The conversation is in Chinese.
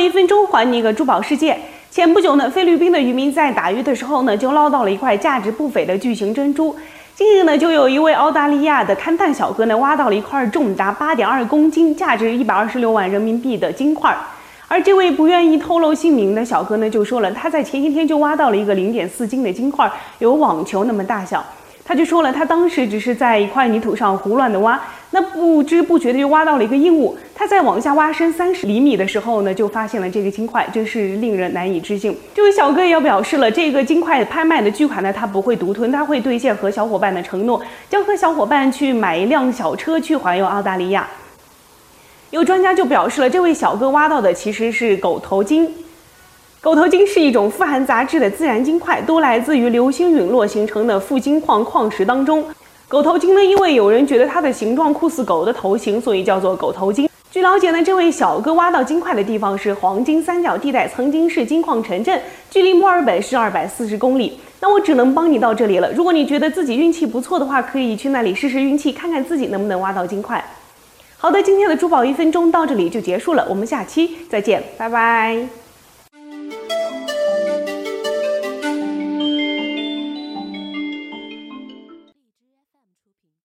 一分钟还你一个珠宝世界。前不久呢，菲律宾的渔民在打鱼的时候呢，就捞到了一块价值不菲的巨型珍珠。近日呢，就有一位澳大利亚的勘探小哥呢，挖到了一块重达八点二公斤、价值一百二十六万人民币的金块。而这位不愿意透露姓名的小哥呢，就说了，他在前一天就挖到了一个零点四斤的金块，有网球那么大小。他就说了，他当时只是在一块泥土上胡乱的挖，那不知不觉的就挖到了一个硬物。他在往下挖深三十厘米的时候呢，就发现了这个金块，真是令人难以置信。这位小哥也表示了，这个金块拍卖的巨款呢，他不会独吞，他会兑现和小伙伴的承诺，将和小伙伴去买一辆小车去环游澳大利亚。有专家就表示了，这位小哥挖到的其实是狗头金。狗头金是一种富含杂质的自然金块，都来自于流星陨落形成的富金矿矿石当中。狗头金呢，因为有人觉得它的形状酷似狗的头型，所以叫做狗头金。据了解呢，这位小哥挖到金块的地方是黄金三角地带，曾经是金矿城镇，距离墨尔本是二百四十公里。那我只能帮你到这里了。如果你觉得自己运气不错的话，可以去那里试试运气，看看自己能不能挖到金块。好的，今天的珠宝一分钟到这里就结束了，我们下期再见，拜拜。